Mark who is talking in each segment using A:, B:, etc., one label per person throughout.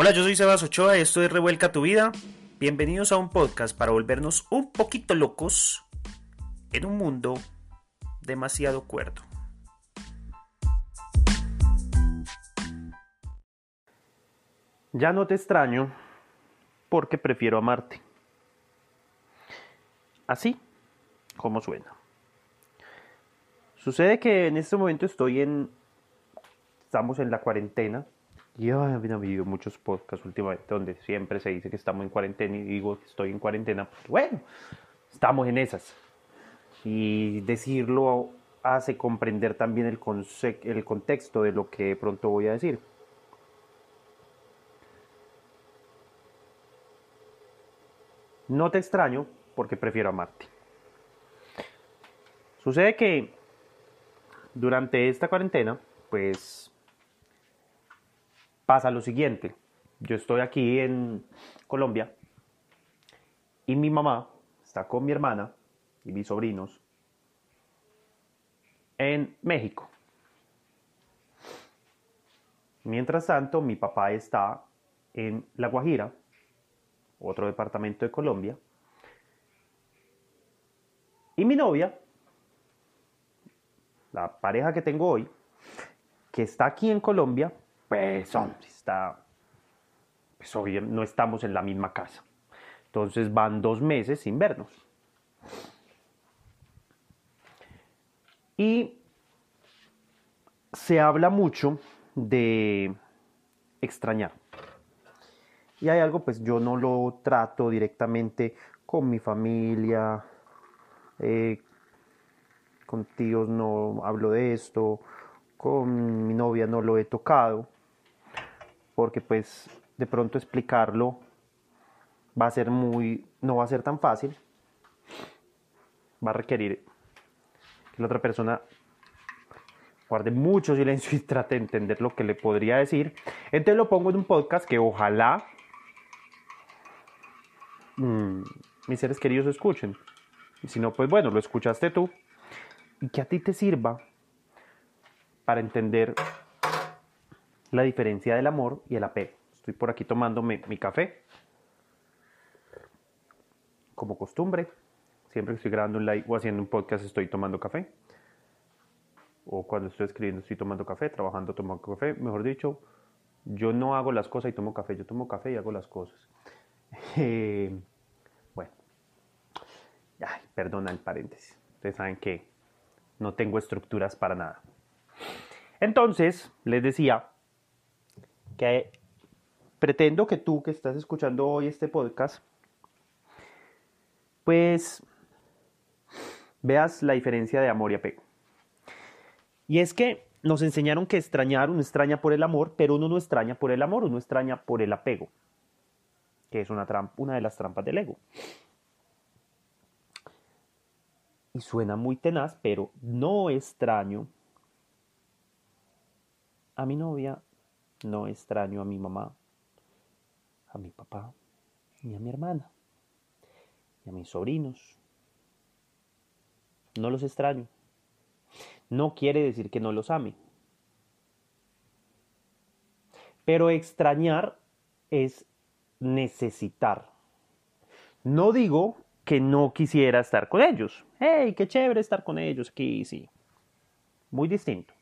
A: Hola, yo soy Sebas Ochoa esto es Revuelca tu vida. Bienvenidos a un podcast para volvernos un poquito locos en un mundo demasiado cuerdo. Ya no te extraño porque prefiero amarte. Así como suena. Sucede que en este momento estoy en... Estamos en la cuarentena y han habido muchos podcasts últimamente donde siempre se dice que estamos en cuarentena y digo que estoy en cuarentena. Porque, bueno, estamos en esas. Y decirlo hace comprender también el, el contexto de lo que pronto voy a decir. No te extraño porque prefiero amarte. Sucede que durante esta cuarentena, pues pasa lo siguiente. Yo estoy aquí en Colombia y mi mamá está con mi hermana y mis sobrinos en México. Mientras tanto, mi papá está en La Guajira, otro departamento de Colombia, y mi novia, la pareja que tengo hoy, que está aquí en Colombia, pues está, pues no estamos en la misma casa. Entonces van dos meses sin vernos. Y se habla mucho de extrañar. Y hay algo, pues yo no lo trato directamente con mi familia, eh, con tíos no hablo de esto, con mi novia no lo he tocado, porque pues de pronto explicarlo va a ser muy, no va a ser tan fácil, va a requerir que la otra persona guarde mucho silencio y trate de entender lo que le podría decir. Entonces lo pongo en un podcast que ojalá mm, mis seres queridos escuchen. Y si no, pues bueno, lo escuchaste tú. Y que a ti te sirva para entender la diferencia del amor y el apego. Estoy por aquí tomándome mi café. Como costumbre, siempre que estoy grabando un live o haciendo un podcast estoy tomando café. O cuando estoy escribiendo estoy tomando café, trabajando tomando café. Mejor dicho, yo no hago las cosas y tomo café, yo tomo café y hago las cosas. Eh, bueno, ay, perdona el paréntesis. Ustedes saben que no tengo estructuras para nada. Entonces, les decía, que pretendo que tú que estás escuchando hoy este podcast, pues veas la diferencia de amor y apego. Y es que nos enseñaron que extrañar, uno extraña por el amor, pero uno no extraña por el amor, uno extraña por el apego, que es una, trampa, una de las trampas del ego. Y suena muy tenaz, pero no extraño a mi novia no extraño a mi mamá, a mi papá, ni a mi hermana, ni a mis sobrinos. No los extraño. No quiere decir que no los ame. Pero extrañar es necesitar. No digo que no quisiera estar con ellos. ¡Hey, qué chévere estar con ellos aquí! Sí. Muy distinto.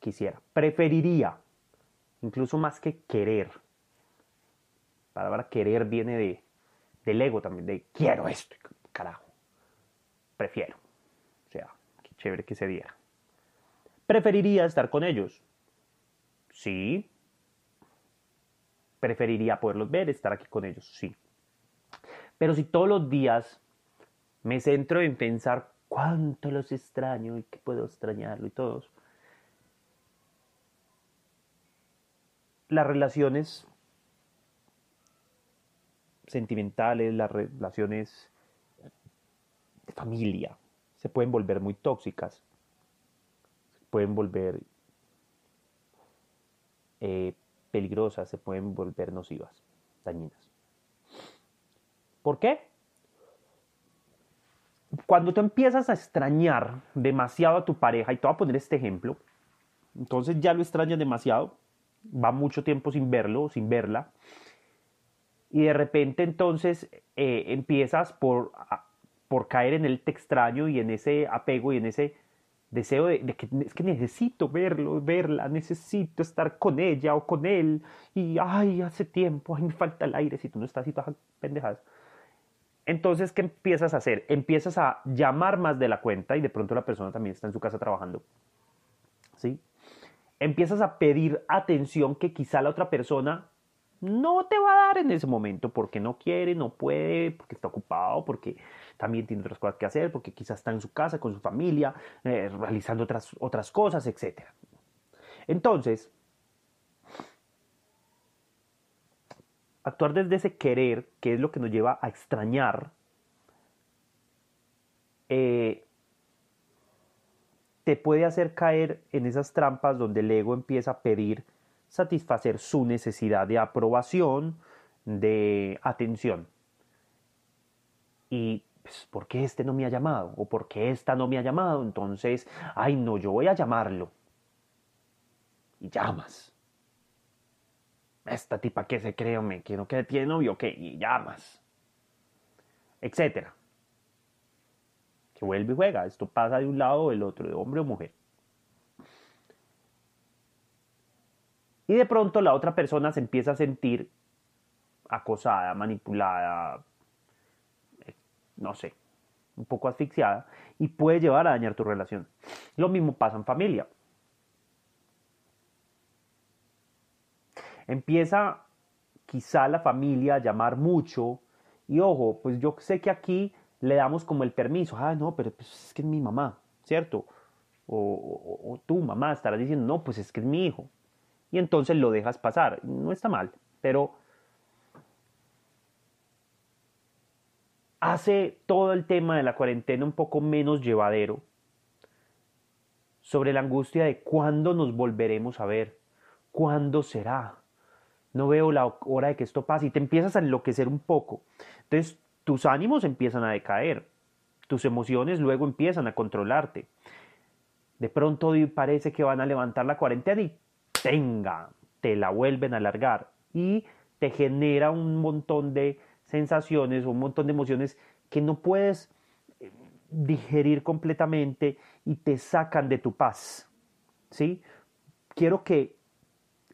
A: Quisiera. Preferiría incluso más que querer. La palabra querer viene de, del ego también, de quiero esto, carajo. Prefiero. O sea, qué chévere que se diera. ¿Preferiría estar con ellos? Sí. Preferiría poderlos ver, estar aquí con ellos, sí. Pero si todos los días me centro en pensar cuánto los extraño y que puedo extrañarlo y todos, las relaciones sentimentales, las relaciones de familia, se pueden volver muy tóxicas, se pueden volver eh, peligrosas, se pueden volver nocivas, dañinas. ¿Por qué? Cuando tú empiezas a extrañar demasiado a tu pareja, y te voy a poner este ejemplo, entonces ya lo extrañas demasiado, va mucho tiempo sin verlo, sin verla, y de repente entonces eh, empiezas por, por caer en el te extraño y en ese apego y en ese deseo de, que es que necesito verlo, verla, necesito estar con ella o con él, y ay, hace tiempo, ay, me falta el aire si tú no estás y todas pendejadas. Entonces, ¿qué empiezas a hacer? Empiezas a llamar más de la cuenta y de pronto la persona también está en su casa trabajando. ¿Sí? Empiezas a pedir atención que quizá la otra persona no te va a dar en ese momento porque no quiere, no puede, porque está ocupado, porque también tiene otras cosas que hacer, porque quizás está en su casa con su familia, eh, realizando otras, otras cosas, etc. Entonces, actuar desde ese querer, que es lo que nos lleva a extrañar, eh, te puede hacer caer en esas trampas donde el ego empieza a pedir satisfacer su necesidad de aprobación, de atención. Y pues, ¿por qué este no me ha llamado? ¿O por qué esta no me ha llamado? Entonces, ay no, yo voy a llamarlo. Y llamas. Esta tipa que se cree, me quiero que tiene novio, ¿qué? Y llamas. Etcétera. Vuelve y juega. Esto pasa de un lado o del otro, de hombre o mujer. Y de pronto la otra persona se empieza a sentir acosada, manipulada, no sé, un poco asfixiada y puede llevar a dañar tu relación. Lo mismo pasa en familia. Empieza quizá la familia a llamar mucho y ojo, pues yo sé que aquí le damos como el permiso, ah, no, pero pues es que es mi mamá, ¿cierto? O, o, tú, mamá, estarás diciendo, no, pues es que es mi hijo. Y entonces lo dejas pasar. No está mal, pero hace todo el tema de la cuarentena un poco menos llevadero sobre la angustia de cuándo nos volveremos a ver, cuándo será. No veo la hora de que esto pase y te empiezas a enloquecer un poco. Entonces tus ánimos empiezan a decaer, tus emociones luego empiezan a controlarte. De pronto parece que van a levantar la cuarentena y tenga, te la vuelven a alargar y te genera un montón de sensaciones, un montón de emociones que no puedes eh, digerir completamente y te sacan de tu paz. ¿Sí? Quiero que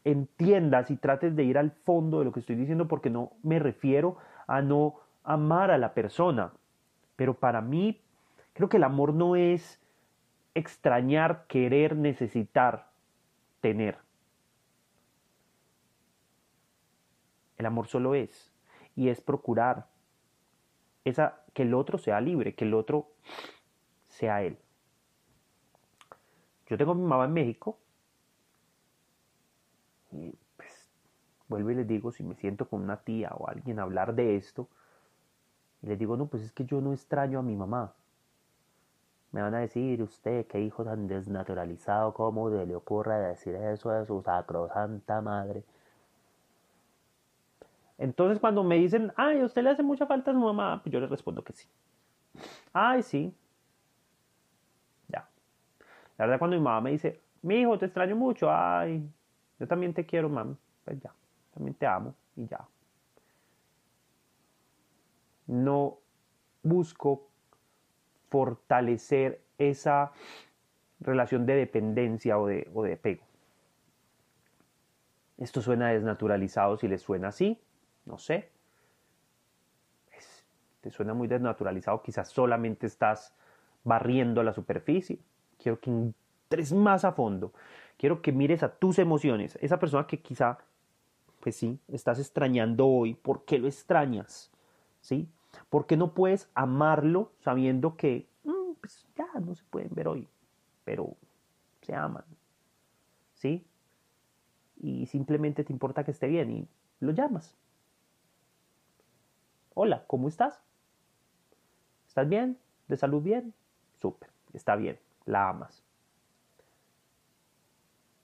A: entiendas y trates de ir al fondo de lo que estoy diciendo porque no me refiero a no amar a la persona. Pero para mí, creo que el amor no es extrañar, querer, necesitar, tener. El amor solo es y es procurar esa, que el otro sea libre, que el otro sea él. Yo tengo a mi mamá en México y pues vuelvo y les digo, si me siento con una tía o alguien a hablar de esto, y les digo, no, pues es que yo no extraño a mi mamá. Me van a decir, usted, qué hijo tan desnaturalizado, ¿cómo le ocurre decir eso a su sacrosanta madre? Entonces cuando me dicen, ay, ¿a usted le hace mucha falta a su mamá? Pues yo les respondo que sí. Ay, sí. Ya. La verdad cuando mi mamá me dice, mi hijo, te extraño mucho, ay, yo también te quiero, mami. Pues ya, también te amo y ya. No busco fortalecer esa relación de dependencia o de, o de apego. Esto suena desnaturalizado si les suena así, no sé. te suena muy desnaturalizado, quizás solamente estás barriendo la superficie. Quiero que entres más a fondo. Quiero que mires a tus emociones. Esa persona que quizá, pues sí, estás extrañando hoy. ¿Por qué lo extrañas? ¿Sí? ¿Por qué no puedes amarlo sabiendo que mm, pues ya no se pueden ver hoy, pero se aman? ¿Sí? Y simplemente te importa que esté bien y lo llamas. Hola, ¿cómo estás? ¿Estás bien? ¿De salud bien? Súper, está bien, la amas.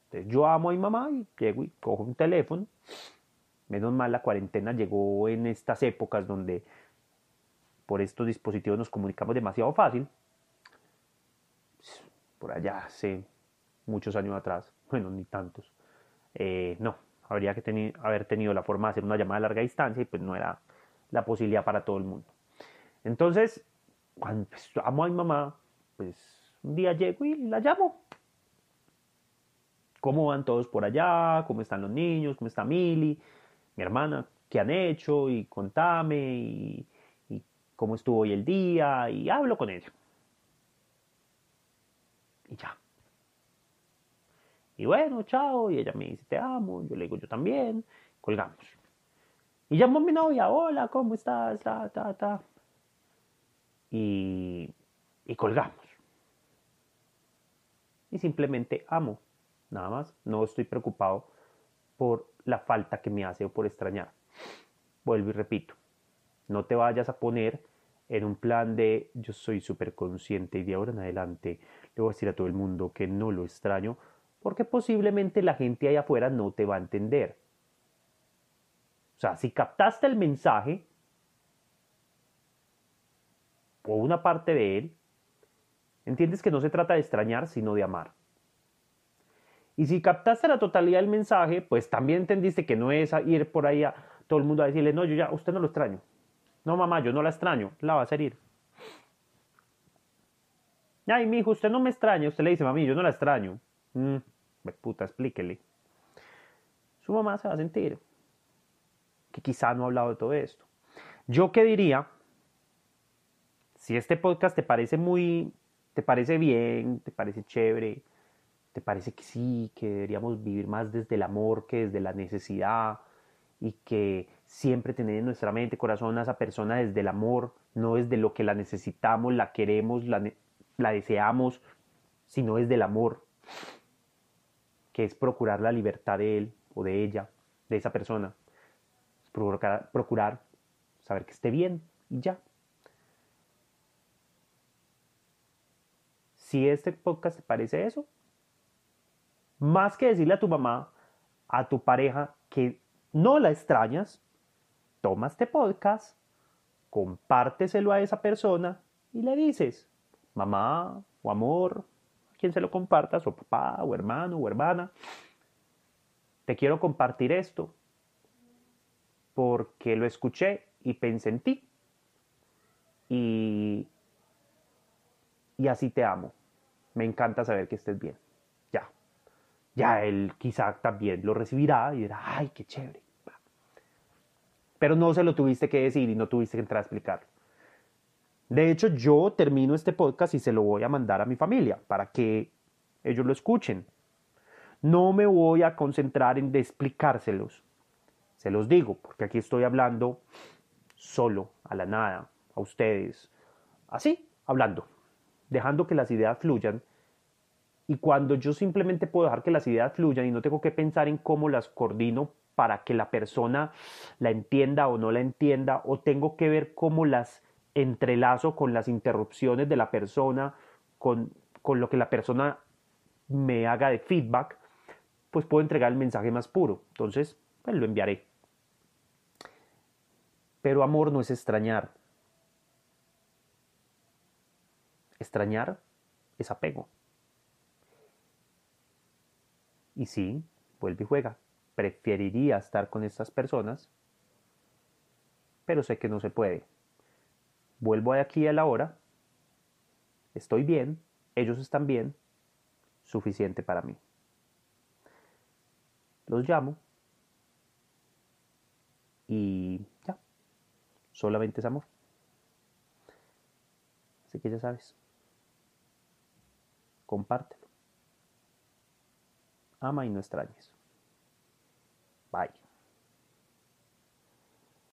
A: Entonces yo amo a mi mamá y llego y cojo un teléfono. Menos mal la cuarentena llegó en estas épocas donde por estos dispositivos nos comunicamos demasiado fácil. Por allá hace muchos años atrás, bueno, ni tantos. eh, no, habría que haber tenido la forma de hacer una llamada a larga distancia y pues no era la posibilidad para todo el mundo. Entonces, cuando pues, amo a mi mamá, pues un día llego y la llamo. ¿Cómo van todos por allá? ¿Cómo están los niños? ¿Cómo está Mili? Mi hermana, ¿qué han hecho? Y contame, y, cómo estuvo hoy el día, y hablo con ella. Y ya. Y bueno, chao. Y ella me dice, te amo. Yo le digo, yo también. Colgamos. Y llamo a mi novia, hola, ¿cómo estás? Ta, ta, ta. Y, y colgamos. Y simplemente amo. Nada más. No estoy preocupado por la falta que me hace o por extrañar. Vuelvo y repito. No te vayas a poner en un plan de yo soy súper consciente y de ahora en adelante le voy a decir a todo el mundo que no lo extraño porque posiblemente la gente ahí afuera no te va a entender. O sea, si captaste el mensaje o una parte de él, entiendes que no se trata de extrañar, sino de amar. Y si captaste la totalidad del mensaje, pues también entendiste que no es ir por ahí a todo el mundo a decirle, no, yo ya, usted no lo extraño. No, mamá, yo no la extraño, la va a hacer ir. Ay, mi hijo, usted no me extraña. Usted le dice, mami, yo no la extraño. Mm puta, explíquele. Su mamá se va a sentir que quizá no ha hablado de todo esto. Yo qué diría, si este podcast te parece muy, te parece bien, te parece chévere, te parece que sí, que deberíamos vivir más desde el amor que desde la necesidad y que siempre tener en nuestra mente, corazón a esa persona desde el amor, no desde lo que la necesitamos, la queremos, la, la deseamos, sino desde el amor que es procurar la libertad de él o de ella, de esa persona. Procurar, procurar saber que esté bien y ya. Si este podcast te parece eso, más que decirle a tu mamá, a tu pareja que no la extrañas, toma este podcast, compárteselo a esa persona y le dices, mamá o amor, quien se lo compartas, o papá, o hermano, o hermana. Te quiero compartir esto porque lo escuché y pensé en ti. Y, y así te amo. Me encanta saber que estés bien. Ya. Ya él quizá también lo recibirá y dirá, ay, qué chévere. Pero no se lo tuviste que decir y no tuviste que entrar a explicarlo. De hecho, yo termino este podcast y se lo voy a mandar a mi familia para que ellos lo escuchen. No me voy a concentrar en explicárselos. Se los digo, porque aquí estoy hablando solo, a la nada, a ustedes. Así, hablando, dejando que las ideas fluyan. Y cuando yo simplemente puedo dejar que las ideas fluyan y no tengo que pensar en cómo las coordino para que la persona la entienda o no la entienda, o tengo que ver cómo las entrelazo con las interrupciones de la persona, con, con lo que la persona me haga de feedback, pues puedo entregar el mensaje más puro. Entonces, pues lo enviaré. Pero amor no es extrañar. Extrañar es apego. Y sí, vuelve y juega. Preferiría estar con estas personas, pero sé que no se puede vuelvo aquí a la hora, estoy bien, ellos están bien, suficiente para mí. Los llamo y ya, solamente es amor. Así que ya sabes, compártelo. Ama y no extrañes. Bye.